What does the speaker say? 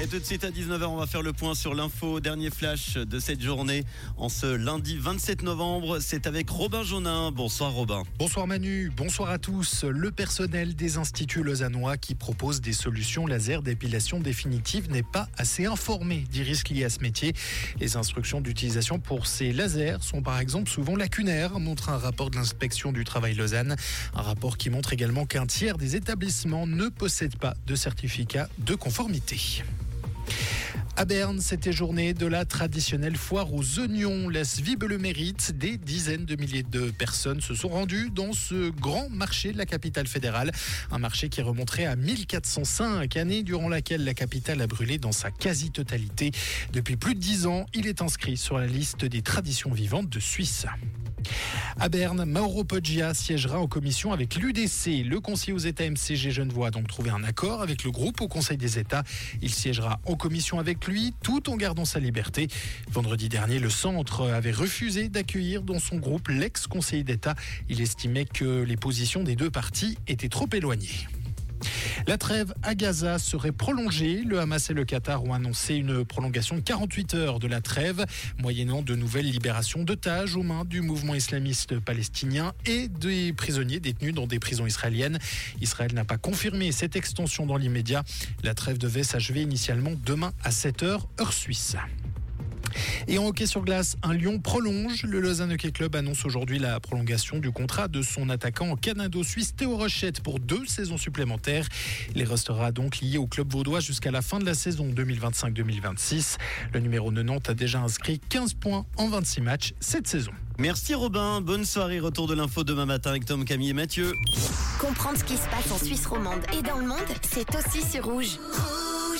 Et tout de suite à 19h, on va faire le point sur l'info. Dernier flash de cette journée en ce lundi 27 novembre. C'est avec Robin Jaunin. Bonsoir Robin. Bonsoir Manu, bonsoir à tous. Le personnel des instituts lausannois qui propose des solutions laser d'épilation définitive n'est pas assez informé des risques liés à ce métier. Les instructions d'utilisation pour ces lasers sont par exemple souvent lacunaires, montre un rapport de l'inspection du travail Lausanne. Un rapport qui montre également qu'un tiers des établissements ne possèdent pas de certificat de conformité. À Berne, c'était journée de la traditionnelle foire aux oignons. Laisse vive le mérite. Des dizaines de milliers de personnes se sont rendues dans ce grand marché de la capitale fédérale. Un marché qui remonterait à 1405, année durant laquelle la capitale a brûlé dans sa quasi-totalité. Depuis plus de dix ans, il est inscrit sur la liste des traditions vivantes de Suisse. À Berne, Mauro Poggia siégera en commission avec l'UDC. Le conseiller aux États MCG Genevois a donc trouvé un accord avec le groupe au Conseil des États. Il siégera en commission avec lui tout en gardant sa liberté. Vendredi dernier, le centre avait refusé d'accueillir dans son groupe l'ex-conseiller d'État. Il estimait que les positions des deux partis étaient trop éloignées. La trêve à Gaza serait prolongée. Le Hamas et le Qatar ont annoncé une prolongation de 48 heures de la trêve, moyennant de nouvelles libérations d'otages aux mains du mouvement islamiste palestinien et des prisonniers détenus dans des prisons israéliennes. Israël n'a pas confirmé cette extension dans l'immédiat. La trêve devait s'achever initialement demain à 7 heures, heure suisse. Et en hockey sur glace, un Lyon prolonge. Le Lausanne Hockey Club annonce aujourd'hui la prolongation du contrat de son attaquant canado-suisse Théo Rochette pour deux saisons supplémentaires. Il restera donc lié au club vaudois jusqu'à la fin de la saison 2025-2026. Le numéro 90 a déjà inscrit 15 points en 26 matchs cette saison. Merci Robin. Bonne soirée. Retour de l'info demain matin avec Tom, Camille et Mathieu. Comprendre ce qui se passe en Suisse romande et dans le monde, c'est aussi sur rouge.